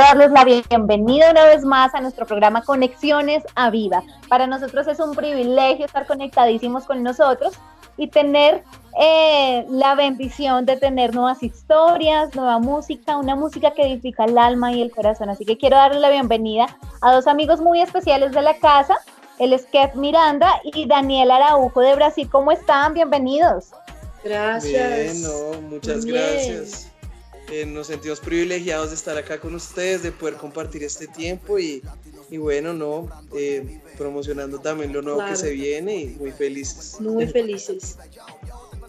quiero darles la bienvenida una vez más a nuestro programa Conexiones a Viva. Para nosotros es un privilegio estar conectadísimos con nosotros y tener eh, la bendición de tener nuevas historias, nueva música, una música que edifica el alma y el corazón. Así que quiero darle la bienvenida a dos amigos muy especiales de la casa, el es Kev Miranda y Daniel Araujo de Brasil. ¿Cómo están? Bienvenidos. Gracias. Bien, no, muchas Bien. gracias. Eh, nos sentimos privilegiados de estar acá con ustedes, de poder compartir este tiempo y, y bueno, no, eh, promocionando también lo nuevo Claro. que se viene y muy felices. Muy felices.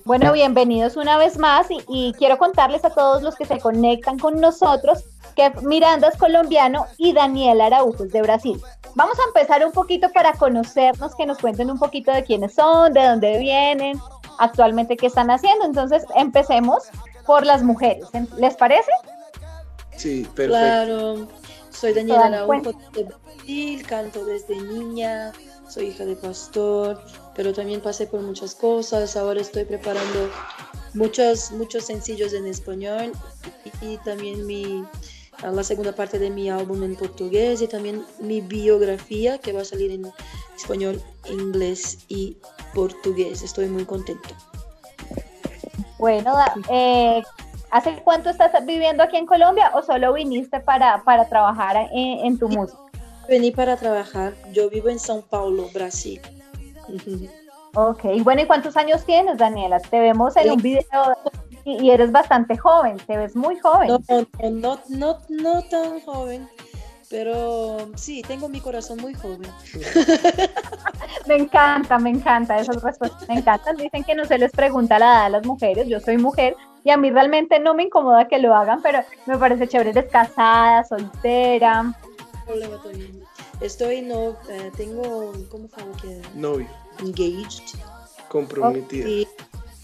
Bueno, bienvenidos una vez más y, y quiero contarles a todos los que se conectan con nosotros que Miranda es colombiano y Daniel Araujo es de Brasil. Vamos a empezar un poquito para conocernos, que nos cuenten un poquito de quiénes son, de dónde vienen, actualmente qué están haciendo. Entonces, empecemos por las mujeres. ¿Les parece? Sí, perfecto. Claro. Soy Daniela Araujo de Brasil, canto desde niña, soy hija de pastor, pero también pasé por muchas cosas. Ahora estoy preparando muchos, muchos sencillos en español y, y también mi, a la segunda parte de mi álbum en portugués y también mi biografía que va a salir en español, inglés y portugués. Estoy muy contento. Bueno, eh, ¿hace cuánto estás viviendo aquí en Colombia o solo viniste para, para trabajar en, en tu música? Vení para trabajar. Yo vivo en São Paulo, Brasil. Ok, bueno, ¿y cuántos años tienes, Daniela? Te vemos en un video y, y eres bastante joven, te ves muy joven. No, no, no, no, no tan joven, pero sí, tengo mi corazón muy joven. Me encanta, me encanta, esas respuestas me encantan. Dicen que no se les pregunta la edad a las mujeres, yo soy mujer y a mí realmente no me incomoda que lo hagan, pero me parece chévere, eres casada, soltera. Estoy, no, eh, tengo, ¿cómo falo que? Novio, Engaged. comprometida. Sí,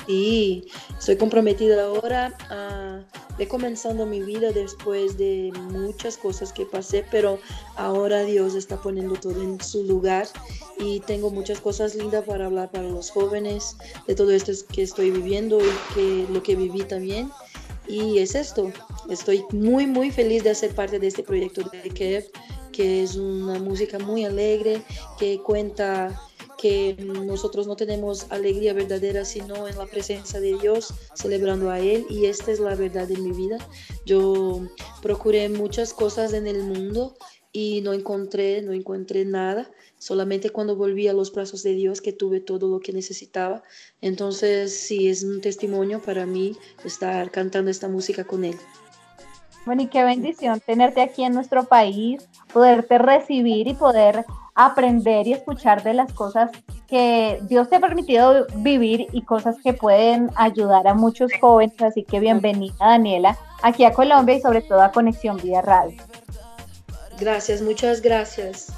sí, estoy comprometida ahora a recomenzando mi vida después de muchas cosas que pasé, pero ahora Dios está poniendo todo en su lugar y tengo muchas cosas lindas para hablar para los jóvenes de todo esto que estoy viviendo y que lo que viví también. Y es esto, estoy muy muy feliz de ser parte de este proyecto de Kev, que es una música muy alegre, que cuenta que nosotros no tenemos alegría verdadera sino en la presencia de Dios, celebrando a Él y esta es la verdad de mi vida. Yo procuré muchas cosas en el mundo y no encontré, no encontré nada, solamente cuando volví a los brazos de Dios que tuve todo lo que necesitaba. Entonces sí, es un testimonio para mí estar cantando esta música con Él. Bueno, y qué bendición tenerte aquí en nuestro país, poderte recibir y poder aprender y escuchar de las cosas que Dios te ha permitido vivir y cosas que pueden ayudar a muchos jóvenes. Así que bienvenida, Daniela, aquí a Colombia y sobre todo a Conexión Vía Radio. Gracias, muchas gracias.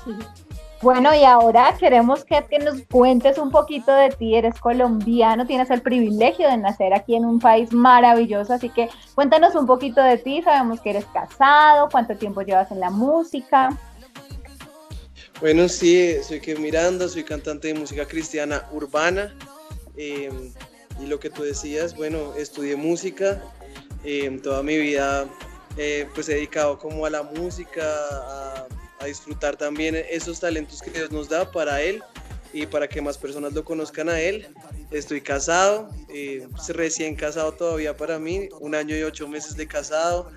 Bueno, y ahora queremos que, que nos cuentes un poquito de ti. Eres colombiano, tienes el privilegio de nacer aquí en un país maravilloso, así que cuéntanos un poquito de ti. Sabemos que eres casado, cuánto tiempo llevas en la música. Bueno, sí, soy que Miranda, soy cantante de música cristiana urbana. eh, y lo que tú decías, bueno, estudié música. eh, toda mi vida eh, pues he dedicado como a la música, a, a disfrutar también esos talentos que Dios nos da para Él y para que más personas lo conozcan a Él. Estoy casado, eh, recién casado todavía para mí, un año y ocho meses de casado.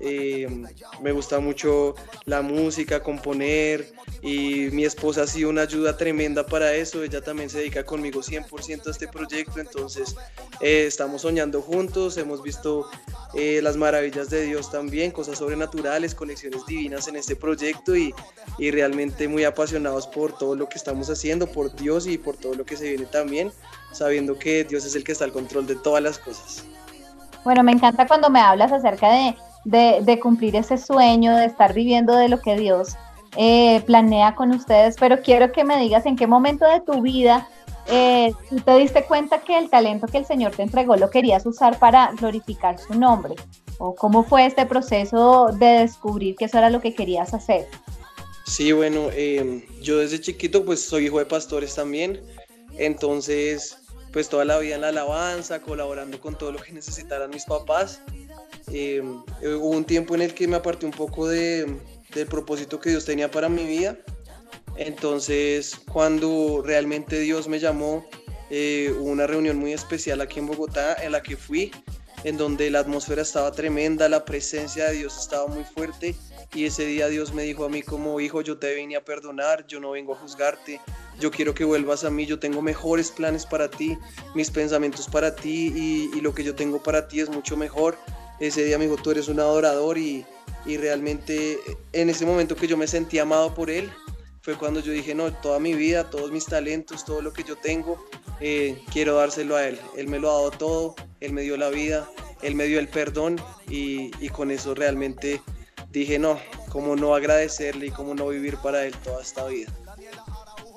Eh, me gusta mucho la música, componer y mi esposa ha sido una ayuda tremenda para eso. Ella también se dedica conmigo 100% a este proyecto, entonces eh, estamos soñando juntos, hemos visto eh, las maravillas de Dios también, cosas sobrenaturales, conexiones divinas en este proyecto y, y realmente muy apasionados por todo lo que estamos haciendo, por Dios y por todo lo que se viene también, sabiendo que Dios es el que está al control de todas las cosas. Bueno, me encanta cuando me hablas acerca de, de, cumplir ese sueño, de estar viviendo de lo que Dios eh, planea con ustedes, pero quiero que me digas en qué momento de tu vida eh, tú te diste cuenta que el talento que el Señor te entregó lo querías usar para glorificar su nombre, o cómo fue este proceso de descubrir que eso era lo que querías hacer. Sí, bueno, em, yo desde chiquito pues soy hijo de pastores también, entonces pues toda la vida en la alabanza, colaborando con todo lo que necesitaran mis papás. Em, hubo un tiempo en el que me aparté un poco de, del propósito que Dios tenía para mi vida, entonces cuando realmente Dios me llamó, eh, hubo una reunión muy especial aquí en Bogotá en la que fui, en donde la atmósfera estaba tremenda, la presencia de Dios estaba muy fuerte y ese día Dios me dijo a mí como hijo, yo te vine a perdonar, yo no vengo a juzgarte, yo quiero que vuelvas a mí, yo tengo mejores planes para ti, mis pensamientos para ti y, lo que yo tengo para ti es mucho mejor. Ese día dijo, tú eres un adorador y, y realmente en ese momento que yo me sentí amado por Él, fue cuando yo dije, no, toda mi vida, todos mis talentos, todo lo que yo tengo, eh, quiero dárselo a Él. Él me lo ha dado todo, Él me dio la vida, Él me dio el perdón y, y con eso realmente dije, no, cómo no agradecerle y cómo no vivir para Él toda esta vida.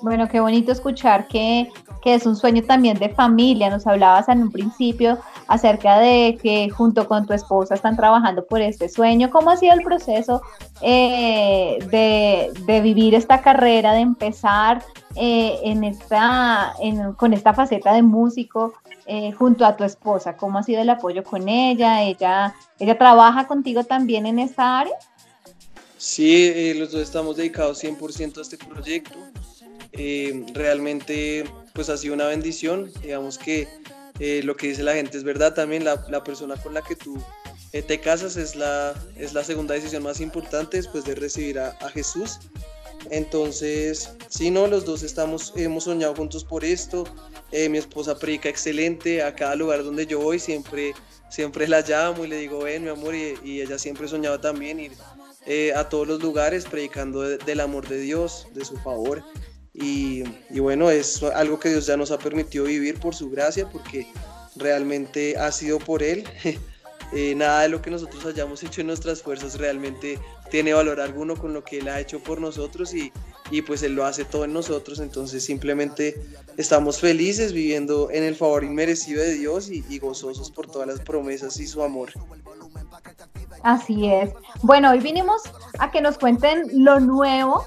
Bueno, qué bonito escuchar que, que, es un sueño también de familia. Nos hablabas en un principio acerca de que junto con tu esposa están trabajando por este sueño. ¿Cómo ha sido el proceso eh, de, de, vivir esta carrera, de empezar eh, en esta, en, con esta faceta de músico eh, junto a tu esposa? ¿Cómo ha sido el apoyo con ella? ¿Ella, ella trabaja contigo también en esta área? Sí, los dos estamos dedicados 100% a este proyecto. Eh, realmente pues ha sido una bendición, digamos que eh, lo que dice la gente es verdad también, la, la persona con la que tú eh, te casas es la, es la segunda decisión más importante después de recibir a, a Jesús. Entonces, sí, no, los dos estamos, hemos soñado juntos por esto. mi esposa predica excelente a cada lugar donde yo voy, siempre, siempre la llamo y le digo, ven, mi amor, y, y ella siempre soñaba también ir a todos los lugares predicando del amor de Dios, de su favor. Y, bueno, es algo que Dios ya nos ha permitido vivir por su gracia, porque realmente ha sido por Él. Eh, nada de lo que nosotros hayamos hecho en nuestras fuerzas realmente tiene valor alguno con lo que Él ha hecho por nosotros y, y pues Él lo hace todo en nosotros. Entonces simplemente estamos felices viviendo en el favor inmerecido de Dios y, y gozosos por todas las promesas y su amor. Así es. Bueno, hoy vinimos a que nos cuenten lo nuevo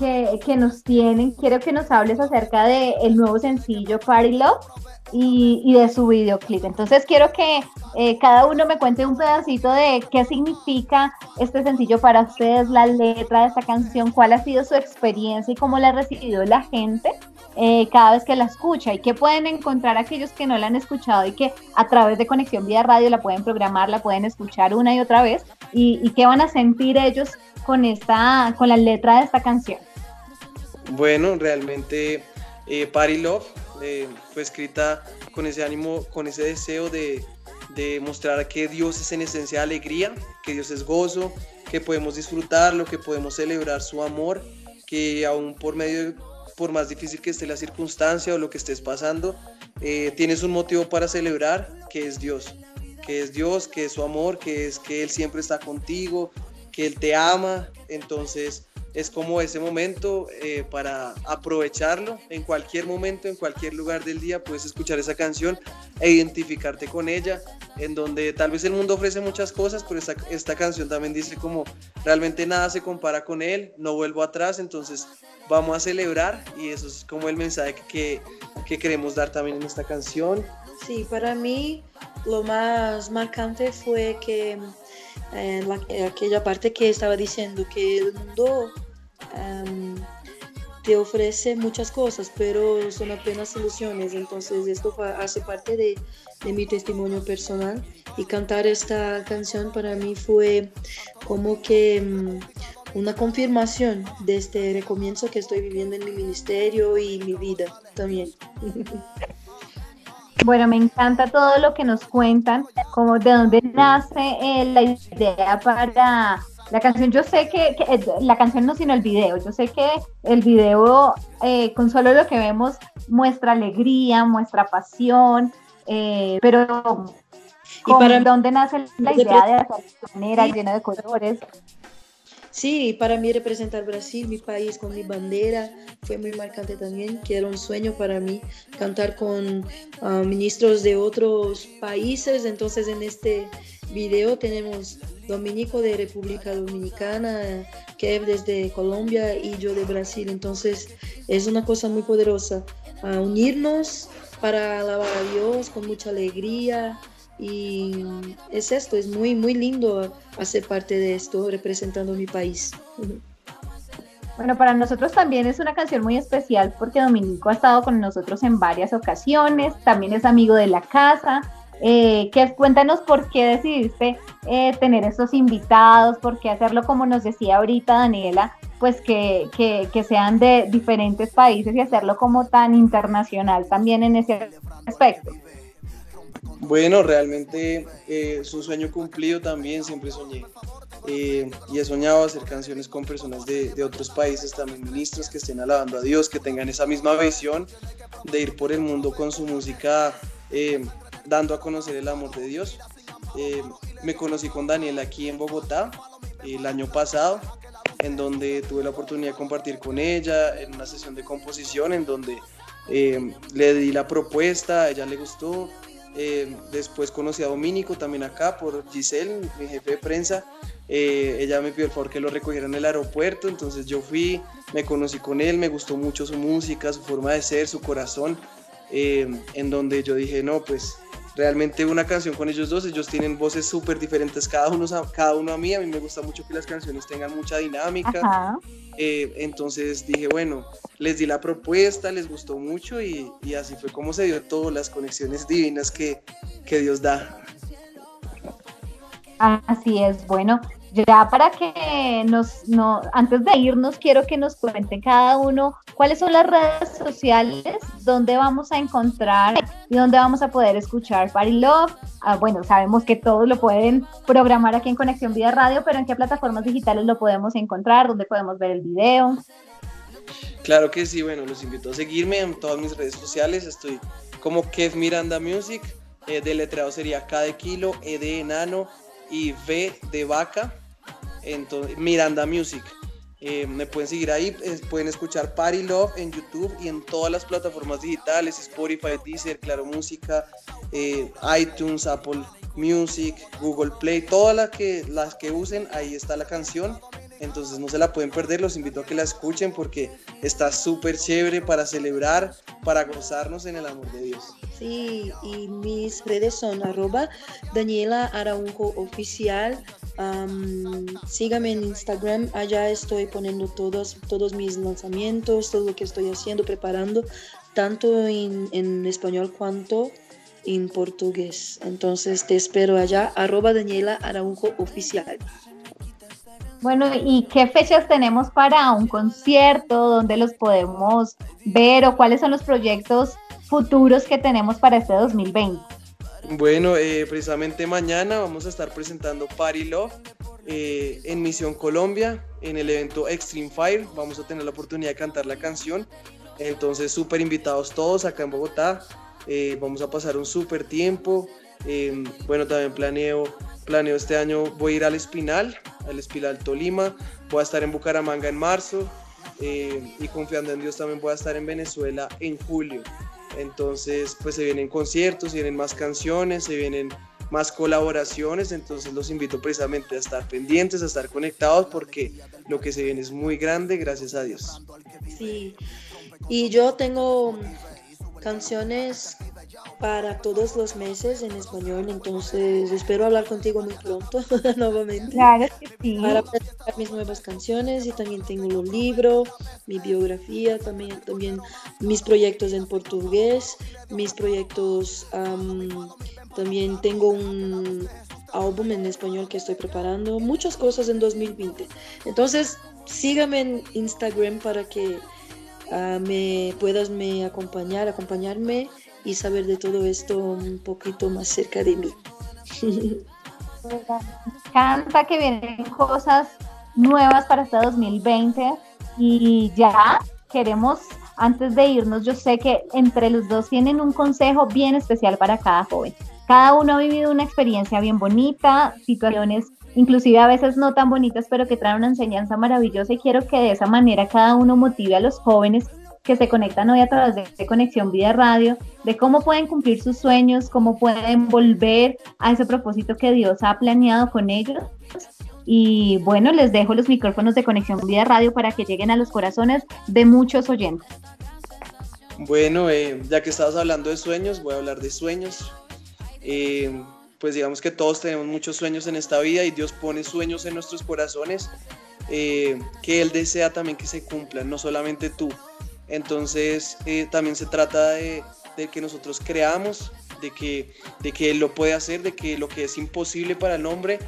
que, nos tienen. Quiero que nos hables acerca del el nuevo sencillo Party Love y, y, de su videoclip. Entonces quiero que eh, cada uno me cuente un pedacito de qué significa este sencillo para ustedes, la letra de esta canción, cuál ha sido su experiencia y cómo la ha recibido la gente eh, cada vez que la escucha y qué pueden encontrar aquellos que no la han escuchado y que a través de Conexión Vía Radio la pueden programar, la pueden escuchar una y otra vez y, y qué van a sentir ellos con, esta, con la letra de esta canción. Bueno, realmente eh, Party Love eh, fue escrita con ese ánimo, con ese deseo de, mostrar que Dios es en esencia alegría, que Dios es gozo, que podemos disfrutarlo, que podemos celebrar su amor, que aún por medio, por más difícil que esté la circunstancia o lo que estés pasando, eh, tienes un motivo para celebrar, que es Dios, que es Dios, que es su amor, que es que Él siempre está contigo, que Él te ama, entonces es como ese momento eh, para aprovecharlo en cualquier momento, en cualquier lugar del día, puedes escuchar esa canción e identificarte con ella, en donde tal vez el mundo ofrece muchas cosas, pero esta, esta canción también dice como realmente nada se compara con él, no vuelvo atrás, entonces vamos a celebrar y eso es como el mensaje que, que queremos dar también en esta canción. Sí, para mí lo más marcante fue que en la, aquella parte que estaba diciendo que el mundo um, te ofrece muchas cosas, pero son apenas ilusiones. Entonces esto hace parte de, de, mi testimonio personal y cantar esta canción para mí fue como que um, una confirmación de este recomienzo que estoy viviendo en mi ministerio y mi vida también. Bueno, me encanta todo lo que nos cuentan, como de dónde nace eh, la idea para la canción. Yo sé que, eh, la canción no, sino el video. Yo sé que el video, eh, con solo lo que vemos, muestra alegría, muestra pasión, pero ¿Y para, ¿dónde nace la idea de hacer manera llena de colores? Sí, para mí representar Brasil, mi país con mi bandera, fue muy marcante también, que era un sueño para mí cantar con uh, ministros de otros países. Entonces en este video tenemos Dominico de República Dominicana, Kev desde Colombia y yo de Brasil. Entonces es una cosa muy poderosa a unirnos para alabar a Dios con mucha alegría. Y es esto, es muy, muy lindo hacer parte de esto, representando mi país. Bueno, para nosotros también es una canción muy especial porque Dominico ha estado con nosotros en varias ocasiones, también es amigo de la casa. Eh, que cuéntanos por qué decidiste eh, tener estos invitados, por qué hacerlo como nos decía ahorita Daniela, pues que, que, sean de diferentes países y hacerlo como tan internacional también en ese aspecto. Bueno, realmente eh, su sueño cumplido también, siempre soñé. Eh, y he soñado hacer canciones con personas de, otros países, también ministros que estén alabando a Dios, que tengan esa misma visión de ir por el mundo con su música, eh, dando a conocer el amor de Dios. me conocí con Daniel aquí en Bogotá el año pasado en donde tuve la oportunidad de compartir con ella en una sesión de composición, en donde eh, le di la propuesta, ella le gustó. Eh, después conocí a Domínico también acá por Giselle, mi jefe de prensa. Eh, ella me pidió el favor que lo recogiera en el aeropuerto, entonces yo fui, me conocí con él, me gustó mucho su música, su forma de ser, su corazón, en donde yo dije, no, pues realmente una canción con ellos dos, ellos tienen voces súper diferentes, cada uno, cada uno a mí, a mí me gusta mucho que las canciones tengan mucha dinámica, eh, entonces dije, bueno, les di la propuesta, les gustó mucho y, y así fue como se dio todas las conexiones divinas que, que Dios da. Así es, bueno, ya para que nos, no, antes de irnos, quiero que nos cuenten cada uno cuáles son las redes sociales, dónde vamos a encontrar y dónde vamos a poder escuchar Party Love. Ah, bueno, sabemos que todos lo pueden programar aquí en Conexión Vida Radio, pero en qué plataformas digitales lo podemos encontrar, dónde podemos ver el video. Claro que sí, bueno, los invito a seguirme en todas mis redes sociales. Estoy como Kev Miranda Music. Eh, de letreado sería K de kilo, E de enano y V de vaca. Entonces, Miranda Music. Eh, me pueden seguir ahí, pueden escuchar Party Love en YouTube y en todas las plataformas digitales, Spotify, Deezer, Claro Música, eh, iTunes, Apple Music, Google Play, todas las que, las que usen, ahí está la canción. Entonces no se la pueden perder, los invito a que la escuchen porque está súper chévere para celebrar, para gozarnos en el amor de Dios. Sí, y mis redes son arroba Daniela Araújo Oficial, sígame en Instagram, allá estoy poniendo todos, todos mis lanzamientos, todo lo que estoy haciendo, preparando, tanto en, en español cuanto en portugués. Entonces te espero allá, arroba Daniela Araujo Oficial. Bueno, ¿y qué fechas tenemos para un concierto? ¿Dónde los podemos ver o cuáles son los proyectos futuros que tenemos para este 2020? Bueno, eh, precisamente mañana vamos a estar presentando Party Love eh, en Misión Colombia, en el evento Extreme Fire. Vamos a tener la oportunidad de cantar la canción. Entonces, súper invitados todos acá en Bogotá. Eh, vamos a pasar un súper tiempo. bueno, también planeo, planeo este año, voy a ir al Espinal, al Espinal Tolima. Voy a estar en Bucaramanga en marzo. y confiando en Dios también voy a estar en Venezuela en julio. Entonces, pues se vienen conciertos, se vienen más canciones, se vienen más colaboraciones, entonces los invito precisamente a estar pendientes, a estar conectados porque lo que se viene es muy grande, gracias a Dios. Sí, y yo tengo canciones para todos los meses en español, entonces espero hablar contigo muy pronto nuevamente. Claro que sí. Para mis nuevas canciones y también tengo un libro, mi biografía, también, también mis proyectos en portugués, mis proyectos, también tengo un álbum en español que estoy preparando, muchas cosas en 2020. Entonces, sígame en Instagram para que ah, me puedas me acompañar, acompañarme y saber de todo esto un poquito más cerca de mí. Me encanta que vienen cosas nuevas para este 2020 y ya queremos, antes de irnos, yo sé que entre los dos tienen un consejo bien especial para cada joven. Cada uno ha vivido una experiencia bien bonita, situaciones inclusive a veces no tan bonitas, pero que traen una enseñanza maravillosa y quiero que de esa manera cada uno motive a los jóvenes que se conectan hoy a través de Conexión Vida Radio, de cómo pueden cumplir sus sueños, cómo pueden volver a ese propósito que Dios ha planeado con ellos Y bueno, les dejo los micrófonos de Conexión Vida Radio para que lleguen a los corazones de muchos oyentes. Bueno, eh, ya que estabas hablando de sueños, voy a hablar de sueños. Eh, pues digamos que todos tenemos muchos sueños en esta vida y Dios pone sueños en nuestros corazones eh, que Él desea también que se cumplan, no solamente tú. Entonces también se trata de, de, que nosotros creamos, de que, de que Él lo puede hacer, de que lo que es imposible para el hombre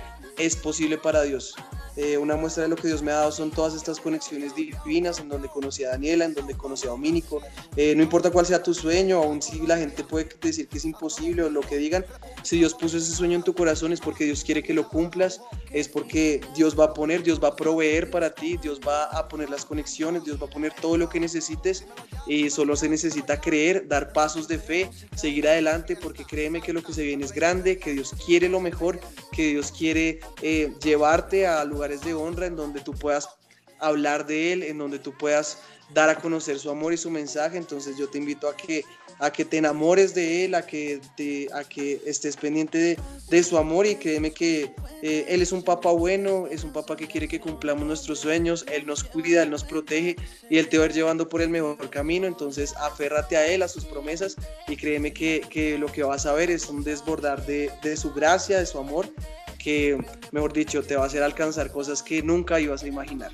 es posible para Dios. Eh, una muestra de lo que Dios me ha dado son todas estas conexiones divinas en donde conocí a Daniela, en donde conocí a Domínico. Eh, no importa cuál sea tu sueño, aun si la gente puede decir que es imposible o lo que digan, si Dios puso ese sueño en tu corazón es porque Dios quiere que lo cumplas, es porque Dios va a poner, Dios va a proveer para ti, Dios va a poner las conexiones, Dios va a poner todo lo que necesites y solo se necesita creer, dar pasos de fe, seguir adelante porque créeme que lo que se viene es grande, que Dios quiere lo mejor, que Dios quiere eh, llevarte a lugar de honra en donde tú puedas hablar de Él, en donde tú puedas dar a conocer su amor y su mensaje. Entonces yo te invito a que, a que te enamores de Él, a que, te, a que estés pendiente de, su amor y créeme que eh, Él es un papá bueno, es un papá que quiere que cumplamos nuestros sueños, Él nos cuida, Él nos protege y Él te va a ir llevando por el mejor camino. Entonces aférrate a Él, a sus promesas y créeme que, que lo que vas a ver es un desbordar de, de su gracia, de su amor que, mejor dicho, te va a hacer alcanzar cosas que nunca ibas a imaginar.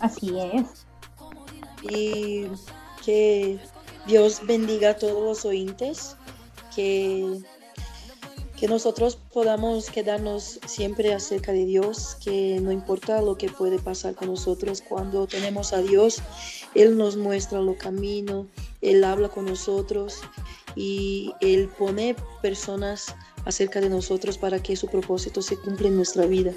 Así es. Y que Dios bendiga a todos los oyentes, que, que nosotros podamos quedarnos siempre acerca de Dios, que no importa lo que puede pasar con nosotros, cuando tenemos a Dios, Él nos muestra los caminos, Él habla con nosotros y Él pone personas acerca de nosotros para que su propósito se cumpla en nuestra vida.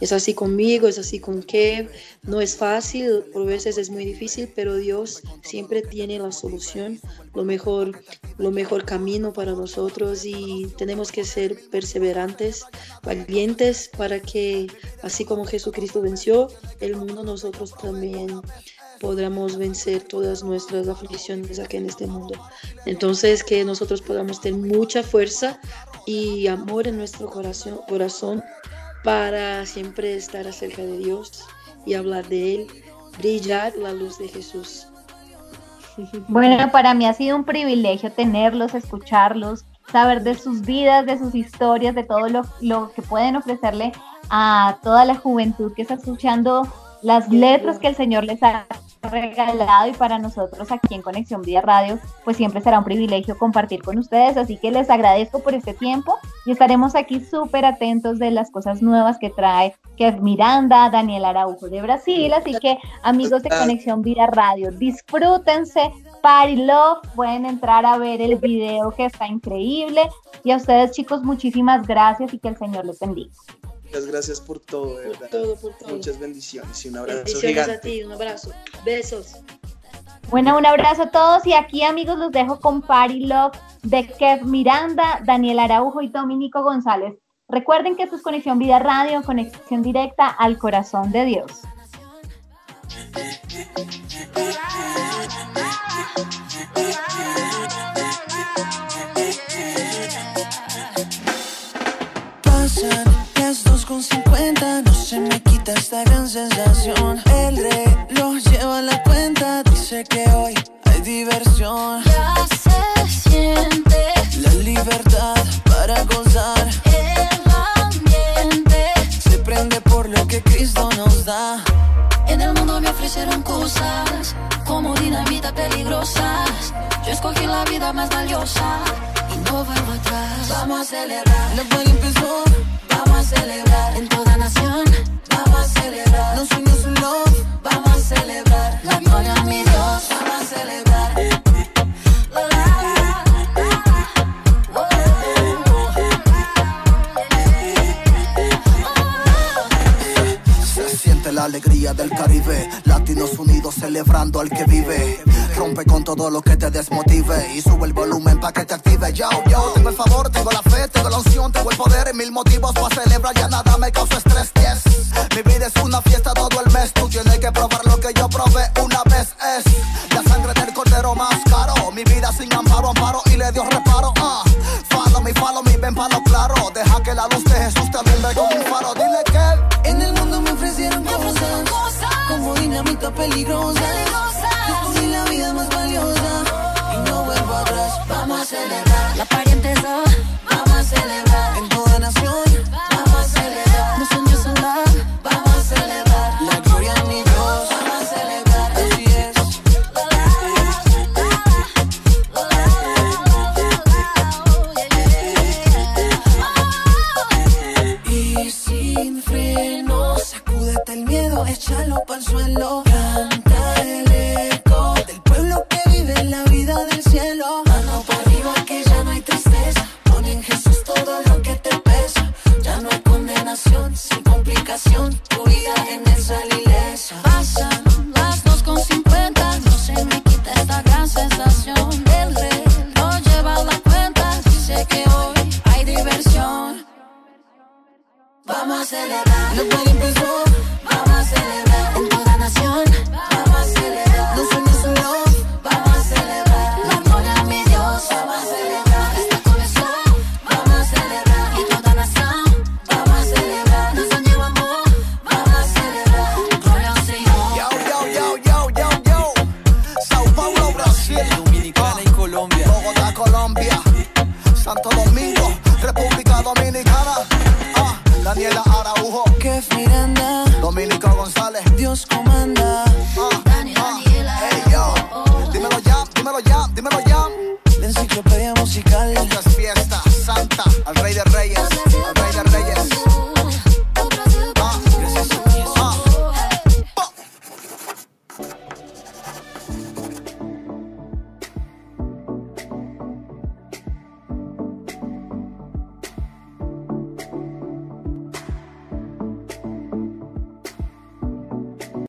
Es así conmigo, es así con Kev. No es fácil, por veces es muy difícil, pero Dios siempre tiene la solución, lo mejor, lo mejor camino para nosotros y tenemos que ser perseverantes, valientes para que así como Jesucristo venció el mundo, nosotros también podamos vencer todas nuestras aflicciones aquí en este mundo. Entonces, que nosotros podamos tener mucha fuerza y amor en nuestro corazón, corazón para siempre estar acerca de Dios y hablar de Él, brillar la luz de Jesús. Bueno, para mí ha sido un privilegio tenerlos, escucharlos, saber de sus vidas, de sus historias, de todo lo, lo que pueden ofrecerle a toda la juventud que está escuchando las letras que el Señor les ha regalado y para nosotros aquí en Conexión Vida Radio, pues siempre será un privilegio compartir con ustedes, así que les agradezco por este tiempo y estaremos aquí súper atentos de las cosas nuevas que trae Kev Miranda, Daniel Araujo de Brasil, así que amigos de Conexión Vida Radio, disfrútense, Party Love, pueden entrar a ver el video que está increíble y a ustedes chicos muchísimas gracias y que el Señor les bendiga. Muchas gracias por todo, de verdad. Todo, por todo. Muchas bendiciones y un abrazo bendiciones gigante. a ti, un abrazo. Besos. Bueno, un abrazo a todos y aquí amigos los dejo con Party Love de Kev Miranda, Daniel Araujo y Dominico González. Recuerden que esto es Conexión Vida Radio, conexión directa al corazón de Dios. sensación. El reloj lleva la cuenta, dice que hoy hay diversión. Ya se siente La libertad para gozar el ambiente. se prende por lo que Cristo nos da. En el mundo me ofrecieron cosas como dinamita peligrosas. Yo escogí la vida más valiosa y no vuelvo atrás. Vamos a celebrar, Brasil, Dominicana y Colombia, Bogotá, Colombia, Santo Domingo, República Dominicana, ah, Daniela Araujo, que Miranda, Dominico González, Dios comanda, Daniela, Daniela hey, yo. dímelo ya, dímelo ya, dímelo ya, la enciclopedia musical